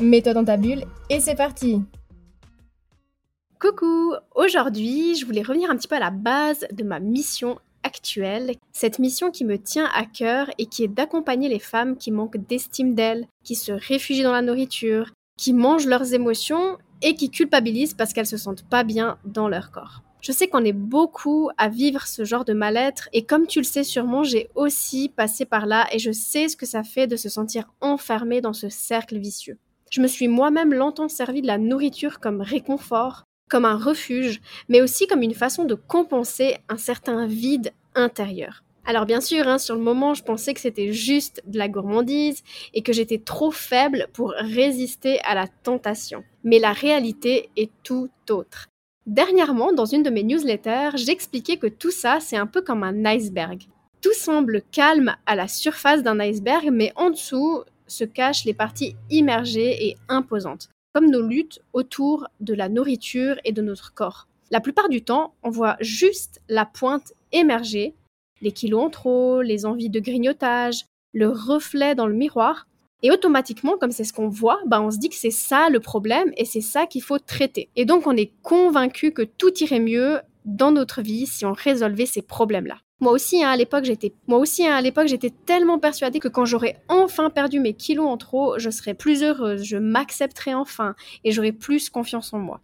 Mets-toi dans ta bulle et c'est parti Coucou Aujourd'hui, je voulais revenir un petit peu à la base de ma mission actuelle, cette mission qui me tient à cœur et qui est d'accompagner les femmes qui manquent d'estime d'elles, qui se réfugient dans la nourriture, qui mangent leurs émotions et qui culpabilisent parce qu'elles se sentent pas bien dans leur corps. Je sais qu'on est beaucoup à vivre ce genre de mal-être et comme tu le sais sûrement, j'ai aussi passé par là et je sais ce que ça fait de se sentir enfermé dans ce cercle vicieux. Je me suis moi-même longtemps servi de la nourriture comme réconfort, comme un refuge, mais aussi comme une façon de compenser un certain vide intérieur. Alors bien sûr, hein, sur le moment, je pensais que c'était juste de la gourmandise et que j'étais trop faible pour résister à la tentation. Mais la réalité est tout autre. Dernièrement, dans une de mes newsletters, j'expliquais que tout ça, c'est un peu comme un iceberg. Tout semble calme à la surface d'un iceberg, mais en dessous se cachent les parties immergées et imposantes, comme nos luttes autour de la nourriture et de notre corps. La plupart du temps, on voit juste la pointe émerger, les kilos en trop, les envies de grignotage, le reflet dans le miroir, et automatiquement, comme c'est ce qu'on voit, bah on se dit que c'est ça le problème et c'est ça qu'il faut traiter. Et donc on est convaincu que tout irait mieux dans notre vie si on résolvait ces problèmes-là. Moi aussi, hein, à l'époque, j'étais, moi aussi, hein, à l'époque, j'étais tellement persuadée que quand j'aurais enfin perdu mes kilos en trop, je serais plus heureuse, je m'accepterais enfin et j'aurais plus confiance en moi.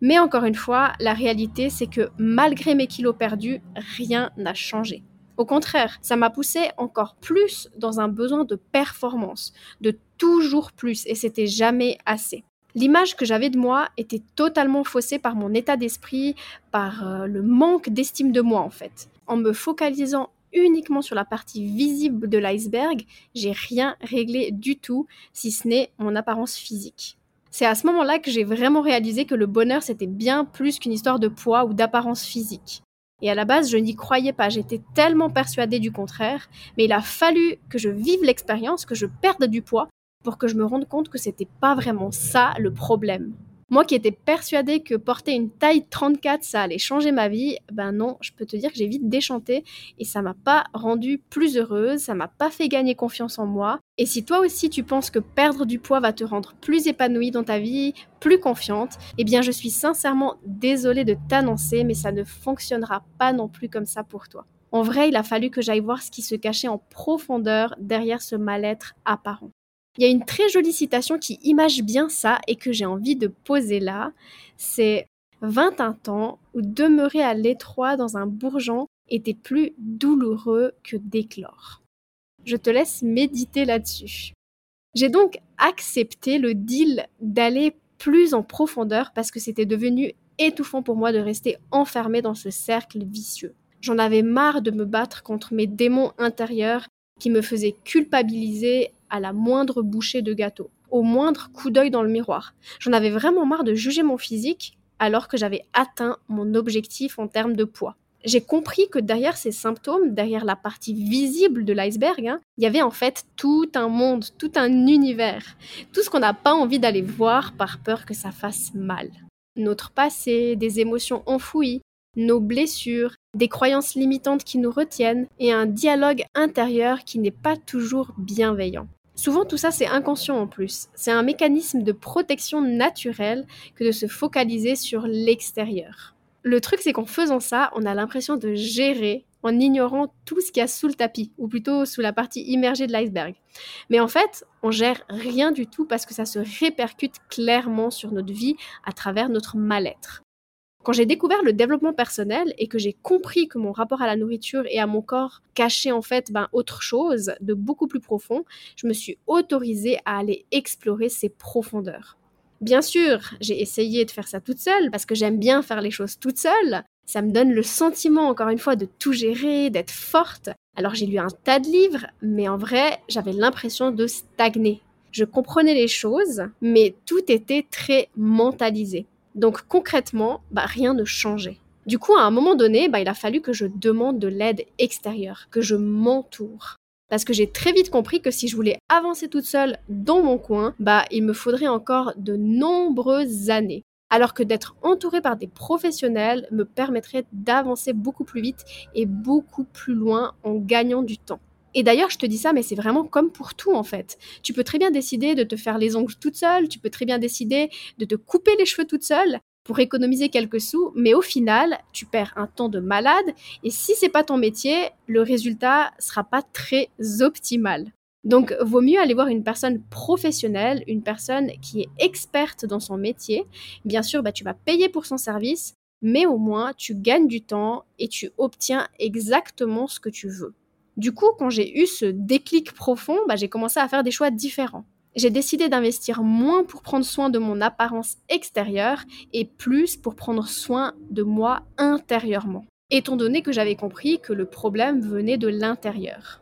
Mais encore une fois, la réalité, c'est que malgré mes kilos perdus, rien n'a changé. Au contraire, ça m'a poussé encore plus dans un besoin de performance, de toujours plus, et c'était jamais assez. L'image que j'avais de moi était totalement faussée par mon état d'esprit, par euh, le manque d'estime de moi en fait. En me focalisant uniquement sur la partie visible de l'iceberg, j'ai rien réglé du tout, si ce n'est mon apparence physique. C'est à ce moment-là que j'ai vraiment réalisé que le bonheur c'était bien plus qu'une histoire de poids ou d'apparence physique. Et à la base, je n'y croyais pas, j'étais tellement persuadée du contraire, mais il a fallu que je vive l'expérience, que je perde du poids, pour que je me rende compte que c'était pas vraiment ça le problème. Moi qui étais persuadée que porter une taille 34, ça allait changer ma vie, ben non, je peux te dire que j'ai vite déchanté et ça m'a pas rendue plus heureuse, ça m'a pas fait gagner confiance en moi. Et si toi aussi tu penses que perdre du poids va te rendre plus épanouie dans ta vie, plus confiante, eh bien je suis sincèrement désolée de t'annoncer, mais ça ne fonctionnera pas non plus comme ça pour toi. En vrai, il a fallu que j'aille voir ce qui se cachait en profondeur derrière ce mal-être apparent. Il y a une très jolie citation qui image bien ça et que j'ai envie de poser là. C'est 21 ans où demeurer à l'étroit dans un bourgeon était plus douloureux que d'éclore. Je te laisse méditer là-dessus. J'ai donc accepté le deal d'aller plus en profondeur parce que c'était devenu étouffant pour moi de rester enfermé dans ce cercle vicieux. J'en avais marre de me battre contre mes démons intérieurs qui me faisaient culpabiliser à la moindre bouchée de gâteau, au moindre coup d'œil dans le miroir. J'en avais vraiment marre de juger mon physique alors que j'avais atteint mon objectif en termes de poids. J'ai compris que derrière ces symptômes, derrière la partie visible de l'iceberg, hein, il y avait en fait tout un monde, tout un univers, tout ce qu'on n'a pas envie d'aller voir par peur que ça fasse mal. Notre passé, des émotions enfouies, nos blessures, des croyances limitantes qui nous retiennent et un dialogue intérieur qui n'est pas toujours bienveillant. Souvent tout ça c'est inconscient en plus. C'est un mécanisme de protection naturelle que de se focaliser sur l'extérieur. Le truc c'est qu'en faisant ça, on a l'impression de gérer en ignorant tout ce qu'il y a sous le tapis, ou plutôt sous la partie immergée de l'iceberg. Mais en fait, on gère rien du tout parce que ça se répercute clairement sur notre vie à travers notre mal-être. Quand j'ai découvert le développement personnel et que j'ai compris que mon rapport à la nourriture et à mon corps cachait en fait ben, autre chose de beaucoup plus profond, je me suis autorisée à aller explorer ces profondeurs. Bien sûr, j'ai essayé de faire ça toute seule parce que j'aime bien faire les choses toute seule. Ça me donne le sentiment, encore une fois, de tout gérer, d'être forte. Alors j'ai lu un tas de livres, mais en vrai, j'avais l'impression de stagner. je comprenais les choses, mais tout était très mentalisé. Donc concrètement, bah, rien ne changeait. Du coup, à un moment donné, bah, il a fallu que je demande de l'aide extérieure, que je m'entoure. Parce que j'ai très vite compris que si je voulais avancer toute seule dans mon coin, bah, il me faudrait encore de nombreuses années. Alors que d'être entourée par des professionnels me permettrait d'avancer beaucoup plus vite et beaucoup plus loin en gagnant du temps. Et d'ailleurs, je te dis ça, mais c'est vraiment comme pour tout en fait. Tu peux très bien décider de te faire les ongles toute seule, tu peux très bien décider de te couper les cheveux toute seule pour économiser quelques sous, mais au final, tu perds un temps de malade et si c'est pas ton métier, le résultat sera pas très optimal. Donc, vaut mieux aller voir une personne professionnelle, une personne qui est experte dans son métier. Bien sûr, bah, tu vas payer pour son service, mais au moins tu gagnes du temps et tu obtiens exactement ce que tu veux. Du coup, quand j'ai eu ce déclic profond, bah, j'ai commencé à faire des choix différents. J'ai décidé d'investir moins pour prendre soin de mon apparence extérieure et plus pour prendre soin de moi intérieurement, étant donné que j'avais compris que le problème venait de l'intérieur.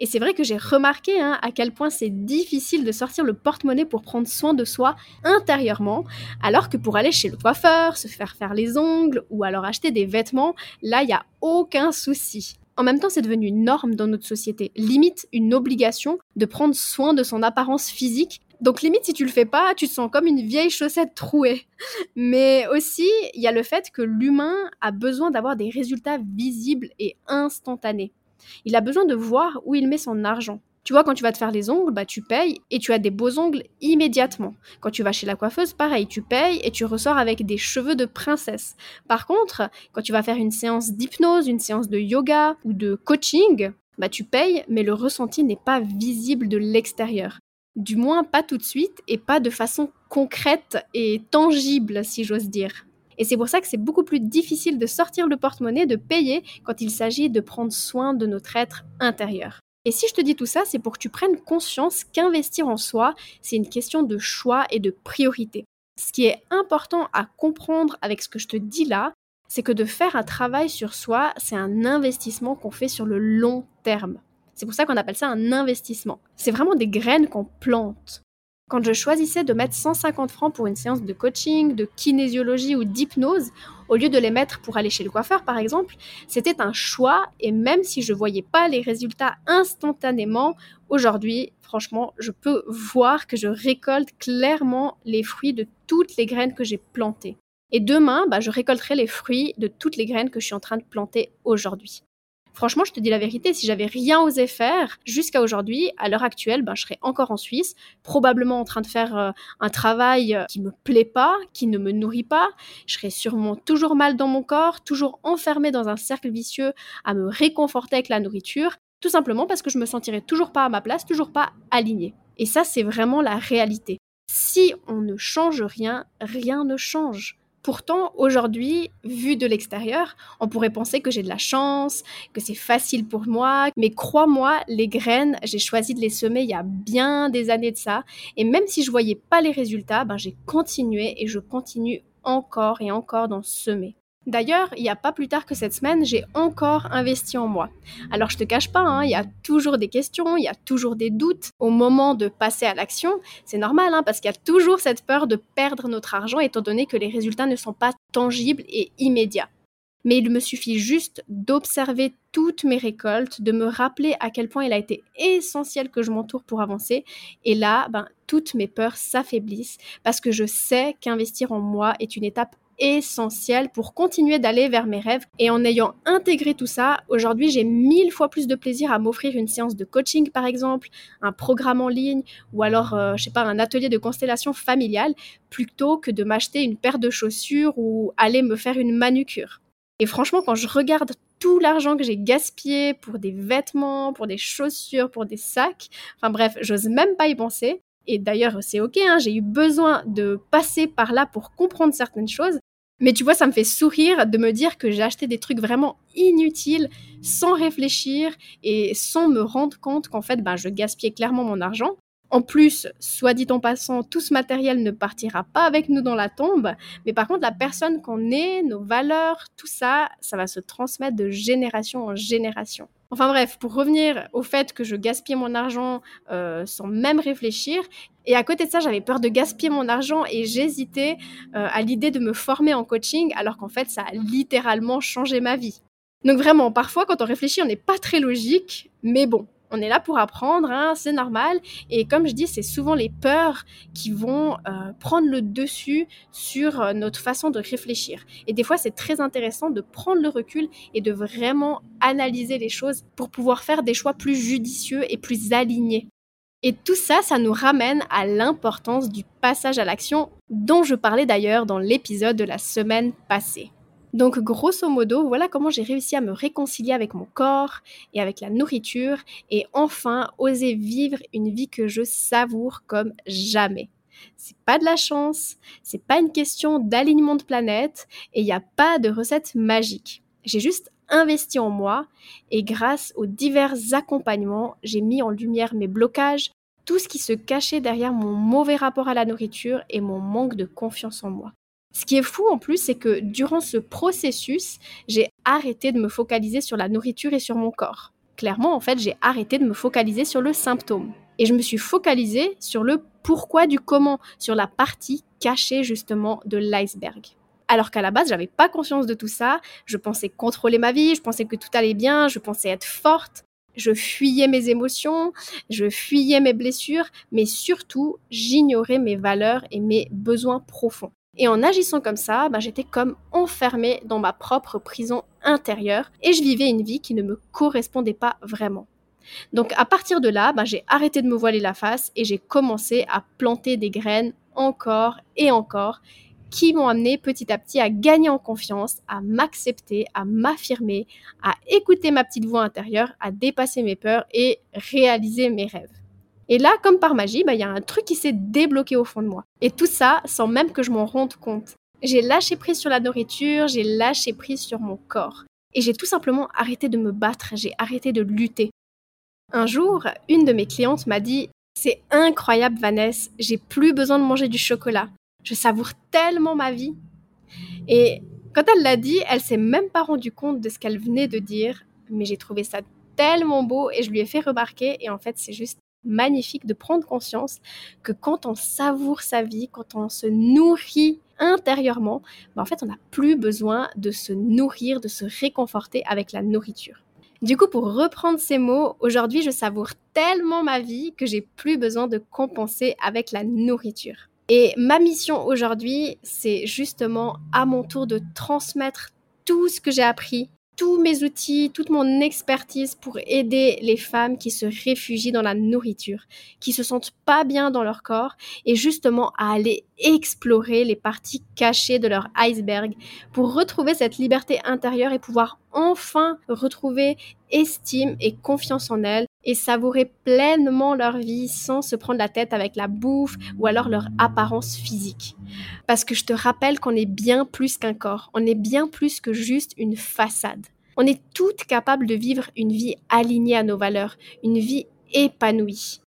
Et c'est vrai que j'ai remarqué hein, à quel point c'est difficile de sortir le porte-monnaie pour prendre soin de soi intérieurement, alors que pour aller chez le coiffeur, se faire faire les ongles ou alors acheter des vêtements, là, il n'y a aucun souci. En même temps, c'est devenu une norme dans notre société, limite une obligation de prendre soin de son apparence physique. Donc limite, si tu le fais pas, tu te sens comme une vieille chaussette trouée. Mais aussi, il y a le fait que l'humain a besoin d'avoir des résultats visibles et instantanés. Il a besoin de voir où il met son argent. Tu vois, quand tu vas te faire les ongles, bah, tu payes et tu as des beaux ongles immédiatement. Quand tu vas chez la coiffeuse, pareil, tu payes et tu ressors avec des cheveux de princesse. Par contre, quand tu vas faire une séance d'hypnose, une séance de yoga ou de coaching, bah, tu payes, mais le ressenti n'est pas visible de l'extérieur. Du moins, pas tout de suite et pas de façon concrète et tangible, si j'ose dire. Et c'est pour ça que c'est beaucoup plus difficile de sortir le porte-monnaie, de payer quand il s'agit de prendre soin de notre être intérieur. Et si je te dis tout ça, c'est pour que tu prennes conscience qu'investir en soi, c'est une question de choix et de priorité. Ce qui est important à comprendre avec ce que je te dis là, c'est que de faire un travail sur soi, c'est un investissement qu'on fait sur le long terme. C'est pour ça qu'on appelle ça un investissement. C'est vraiment des graines qu'on plante. Quand je choisissais de mettre 150 francs pour une séance de coaching, de kinésiologie ou d'hypnose, au lieu de les mettre pour aller chez le coiffeur par exemple, c'était un choix et même si je voyais pas les résultats instantanément, aujourd'hui, franchement, je peux voir que je récolte clairement les fruits de toutes les graines que j'ai plantées. Et demain, bah, je récolterai les fruits de toutes les graines que je suis en train de planter aujourd'hui. Franchement, je te dis la vérité, si j'avais rien osé faire jusqu'à aujourd'hui, à l'heure actuelle, ben, je serais encore en Suisse, probablement en train de faire euh, un travail euh, qui me plaît pas, qui ne me nourrit pas. Je serais sûrement toujours mal dans mon corps, toujours enfermée dans un cercle vicieux à me réconforter avec la nourriture, tout simplement parce que je me sentirais toujours pas à ma place, toujours pas alignée. Et ça, c'est vraiment la réalité. Si on ne change rien, rien ne change. Pourtant, aujourd'hui, vu de l'extérieur, on pourrait penser que j'ai de la chance, que c'est facile pour moi, mais crois-moi, les graines, j'ai choisi de les semer il y a bien des années de ça, et même si je voyais pas les résultats, ben j'ai continué et je continue encore et encore d'en semer. D'ailleurs, il n'y a pas plus tard que cette semaine, j'ai encore investi en moi. Alors je te cache pas, hein, il y a toujours des questions, il y a toujours des doutes au moment de passer à l'action. C'est normal, hein, parce qu'il y a toujours cette peur de perdre notre argent étant donné que les résultats ne sont pas tangibles et immédiats. Mais il me suffit juste d'observer toutes mes récoltes, de me rappeler à quel point il a été essentiel que je m'entoure pour avancer. Et là, ben, toutes mes peurs s'affaiblissent parce que je sais qu'investir en moi est une étape essentiel pour continuer d'aller vers mes rêves. Et en ayant intégré tout ça, aujourd'hui j'ai mille fois plus de plaisir à m'offrir une séance de coaching par exemple, un programme en ligne ou alors, euh, je sais pas, un atelier de constellation familiale plutôt que de m'acheter une paire de chaussures ou aller me faire une manucure. Et franchement, quand je regarde tout l'argent que j'ai gaspillé pour des vêtements, pour des chaussures, pour des sacs, enfin bref, j'ose même pas y penser. Et d'ailleurs, c'est ok, hein, j'ai eu besoin de passer par là pour comprendre certaines choses. Mais tu vois, ça me fait sourire de me dire que j'ai acheté des trucs vraiment inutiles, sans réfléchir et sans me rendre compte qu'en fait, ben, je gaspillais clairement mon argent. En plus, soit dit en passant, tout ce matériel ne partira pas avec nous dans la tombe, mais par contre, la personne qu'on est, nos valeurs, tout ça, ça va se transmettre de génération en génération. Enfin bref, pour revenir au fait que je gaspillais mon argent euh, sans même réfléchir, et à côté de ça, j'avais peur de gaspiller mon argent et j'hésitais euh, à l'idée de me former en coaching, alors qu'en fait, ça a littéralement changé ma vie. Donc vraiment, parfois, quand on réfléchit, on n'est pas très logique, mais bon, on est là pour apprendre, hein, c'est normal. Et comme je dis, c'est souvent les peurs qui vont euh, prendre le dessus sur euh, notre façon de réfléchir. Et des fois, c'est très intéressant de prendre le recul et de vraiment analyser les choses pour pouvoir faire des choix plus judicieux et plus alignés. Et tout ça, ça nous ramène à l'importance du passage à l'action dont je parlais d'ailleurs dans l'épisode de la semaine passée. Donc grosso modo, voilà comment j'ai réussi à me réconcilier avec mon corps et avec la nourriture et enfin oser vivre une vie que je savoure comme jamais. C'est pas de la chance, c'est pas une question d'alignement de planète et il n'y a pas de recette magique. J'ai juste investi en moi et grâce aux divers accompagnements, j'ai mis en lumière mes blocages, tout ce qui se cachait derrière mon mauvais rapport à la nourriture et mon manque de confiance en moi. Ce qui est fou en plus, c'est que durant ce processus, j'ai arrêté de me focaliser sur la nourriture et sur mon corps. Clairement, en fait, j'ai arrêté de me focaliser sur le symptôme. Et je me suis focalisée sur le pourquoi du comment, sur la partie cachée justement de l'iceberg. Alors qu'à la base, j'avais pas conscience de tout ça. Je pensais contrôler ma vie, je pensais que tout allait bien, je pensais être forte. Je fuyais mes émotions, je fuyais mes blessures, mais surtout, j'ignorais mes valeurs et mes besoins profonds. Et en agissant comme ça, bah, j'étais comme enfermée dans ma propre prison intérieure et je vivais une vie qui ne me correspondait pas vraiment. Donc à partir de là, bah, j'ai arrêté de me voiler la face et j'ai commencé à planter des graines encore et encore qui m'ont amené petit à petit à gagner en confiance, à m'accepter, à m'affirmer, à écouter ma petite voix intérieure, à dépasser mes peurs et réaliser mes rêves. Et là, comme par magie, bah, il y a un truc qui s'est débloqué au fond de moi. Et tout ça sans même que je m'en rende compte. J'ai lâché prise sur la nourriture, j'ai lâché prise sur mon corps. Et j'ai tout simplement arrêté de me battre, j'ai arrêté de lutter. Un jour, une de mes clientes m'a dit C'est incroyable, Vanessa, j'ai plus besoin de manger du chocolat. Je savoure tellement ma vie. Et quand elle l'a dit, elle s'est même pas rendue compte de ce qu'elle venait de dire, mais j'ai trouvé ça tellement beau et je lui ai fait remarquer. Et en fait, c'est juste magnifique de prendre conscience que quand on savoure sa vie, quand on se nourrit intérieurement, ben en fait, on n'a plus besoin de se nourrir, de se réconforter avec la nourriture. Du coup, pour reprendre ces mots, aujourd'hui, je savoure tellement ma vie que j'ai plus besoin de compenser avec la nourriture. Et ma mission aujourd'hui, c'est justement à mon tour de transmettre tout ce que j'ai appris tous mes outils, toute mon expertise pour aider les femmes qui se réfugient dans la nourriture, qui se sentent pas bien dans leur corps et justement à aller explorer les parties cachées de leur iceberg pour retrouver cette liberté intérieure et pouvoir enfin retrouver estime et confiance en elles et savourer pleinement leur vie sans se prendre la tête avec la bouffe ou alors leur apparence physique. Parce que je te rappelle qu'on est bien plus qu'un corps, on est bien plus que juste une façade. On est toutes capables de vivre une vie alignée à nos valeurs, une vie épanouie.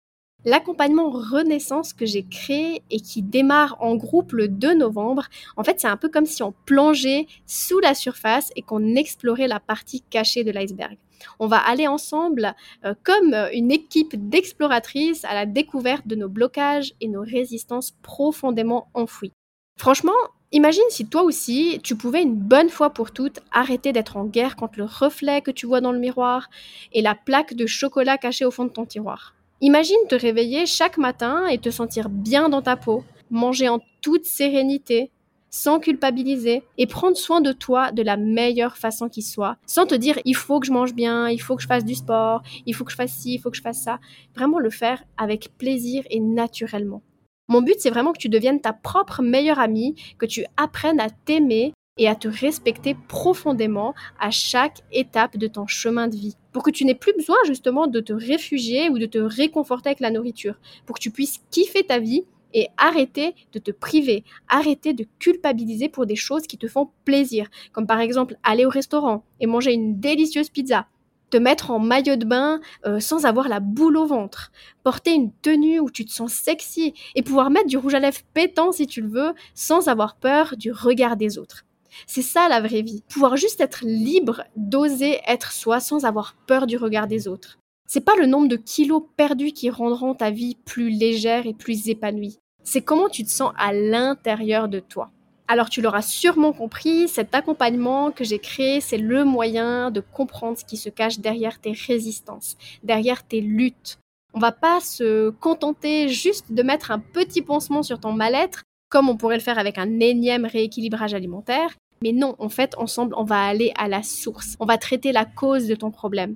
L'accompagnement Renaissance que j'ai créé et qui démarre en groupe le 2 novembre, en fait, c'est un peu comme si on plongeait sous la surface et qu'on explorait la partie cachée de l'iceberg. On va aller ensemble euh, comme une équipe d'exploratrices à la découverte de nos blocages et nos résistances profondément enfouies. Franchement, imagine si toi aussi, tu pouvais une bonne fois pour toutes arrêter d'être en guerre contre le reflet que tu vois dans le miroir et la plaque de chocolat cachée au fond de ton tiroir. Imagine te réveiller chaque matin et te sentir bien dans ta peau, manger en toute sérénité, sans culpabiliser et prendre soin de toi de la meilleure façon qui soit, sans te dire il faut que je mange bien, il faut que je fasse du sport, il faut que je fasse ci, il faut que je fasse ça. Vraiment le faire avec plaisir et naturellement. Mon but, c'est vraiment que tu deviennes ta propre meilleure amie, que tu apprennes à t'aimer et à te respecter profondément à chaque étape de ton chemin de vie. Pour que tu n'aies plus besoin justement de te réfugier ou de te réconforter avec la nourriture. Pour que tu puisses kiffer ta vie et arrêter de te priver, arrêter de culpabiliser pour des choses qui te font plaisir, comme par exemple aller au restaurant et manger une délicieuse pizza, te mettre en maillot de bain euh, sans avoir la boule au ventre, porter une tenue où tu te sens sexy et pouvoir mettre du rouge à lèvres pétant si tu le veux sans avoir peur du regard des autres. C'est ça la vraie vie. Pouvoir juste être libre d'oser être soi sans avoir peur du regard des autres. C'est pas le nombre de kilos perdus qui rendront ta vie plus légère et plus épanouie. C'est comment tu te sens à l'intérieur de toi. Alors tu l'auras sûrement compris, cet accompagnement que j'ai créé, c'est le moyen de comprendre ce qui se cache derrière tes résistances, derrière tes luttes. On va pas se contenter juste de mettre un petit pansement sur ton mal-être, comme on pourrait le faire avec un énième rééquilibrage alimentaire. Mais non, en fait, ensemble, on va aller à la source. On va traiter la cause de ton problème.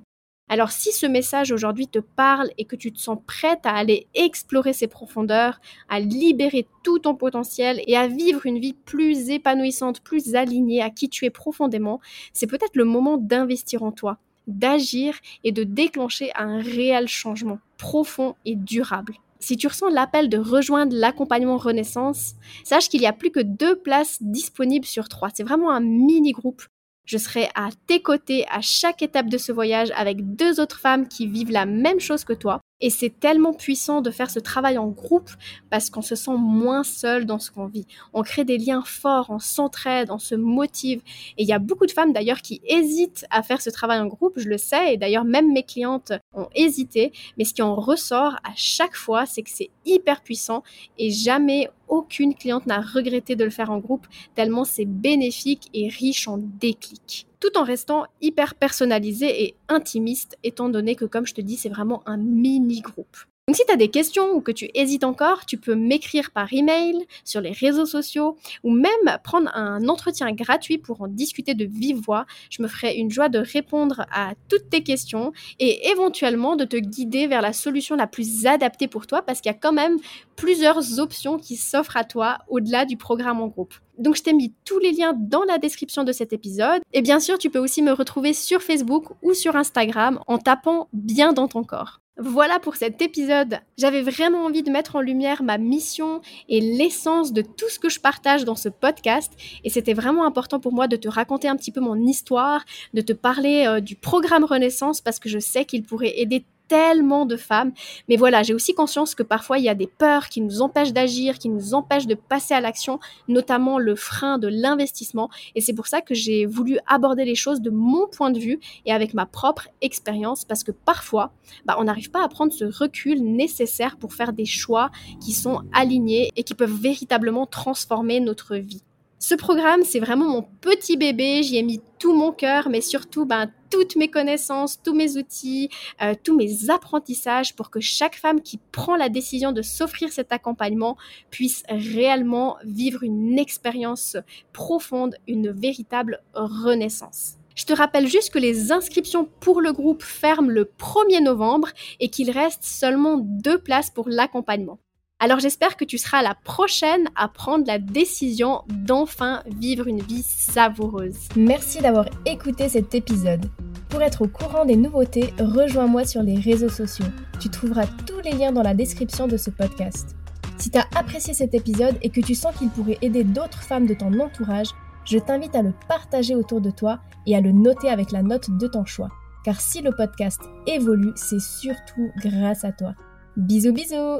Alors si ce message aujourd'hui te parle et que tu te sens prête à aller explorer ses profondeurs, à libérer tout ton potentiel et à vivre une vie plus épanouissante, plus alignée à qui tu es profondément, c'est peut-être le moment d'investir en toi, d'agir et de déclencher un réel changement profond et durable. Si tu ressens l'appel de rejoindre l'accompagnement Renaissance, sache qu'il y a plus que deux places disponibles sur trois. C'est vraiment un mini groupe je serai à tes côtés à chaque étape de ce voyage avec deux autres femmes qui vivent la même chose que toi et c'est tellement puissant de faire ce travail en groupe parce qu'on se sent moins seul dans ce qu'on vit. On crée des liens forts, on s'entraide, on se motive. Et il y a beaucoup de femmes d'ailleurs qui hésitent à faire ce travail en groupe, je le sais. Et d'ailleurs, même mes clientes ont hésité. Mais ce qui en ressort à chaque fois, c'est que c'est hyper puissant et jamais aucune cliente n'a regretté de le faire en groupe, tellement c'est bénéfique et riche en déclics tout en restant hyper personnalisé et intimiste, étant donné que, comme je te dis, c'est vraiment un mini-groupe. Donc si tu as des questions ou que tu hésites encore, tu peux m'écrire par email, sur les réseaux sociaux ou même prendre un entretien gratuit pour en discuter de vive voix. Je me ferai une joie de répondre à toutes tes questions et éventuellement de te guider vers la solution la plus adaptée pour toi parce qu'il y a quand même plusieurs options qui s'offrent à toi au-delà du programme en groupe. Donc je t'ai mis tous les liens dans la description de cet épisode. Et bien sûr, tu peux aussi me retrouver sur Facebook ou sur Instagram en tapant bien dans ton corps. Voilà pour cet épisode. J'avais vraiment envie de mettre en lumière ma mission et l'essence de tout ce que je partage dans ce podcast. Et c'était vraiment important pour moi de te raconter un petit peu mon histoire, de te parler euh, du programme Renaissance parce que je sais qu'il pourrait aider tellement de femmes. Mais voilà, j'ai aussi conscience que parfois il y a des peurs qui nous empêchent d'agir, qui nous empêchent de passer à l'action, notamment le frein de l'investissement. Et c'est pour ça que j'ai voulu aborder les choses de mon point de vue et avec ma propre expérience, parce que parfois, bah, on n'arrive pas à prendre ce recul nécessaire pour faire des choix qui sont alignés et qui peuvent véritablement transformer notre vie. Ce programme, c'est vraiment mon petit bébé. J'y ai mis tout mon cœur, mais surtout ben, toutes mes connaissances, tous mes outils, euh, tous mes apprentissages pour que chaque femme qui prend la décision de s'offrir cet accompagnement puisse réellement vivre une expérience profonde, une véritable renaissance. Je te rappelle juste que les inscriptions pour le groupe ferment le 1er novembre et qu'il reste seulement deux places pour l'accompagnement. Alors j'espère que tu seras la prochaine à prendre la décision d'enfin vivre une vie savoureuse. Merci d'avoir écouté cet épisode. Pour être au courant des nouveautés, rejoins-moi sur les réseaux sociaux. Tu trouveras tous les liens dans la description de ce podcast. Si tu as apprécié cet épisode et que tu sens qu'il pourrait aider d'autres femmes de ton entourage, je t'invite à le partager autour de toi et à le noter avec la note de ton choix. Car si le podcast évolue, c'est surtout grâce à toi. Bisous bisous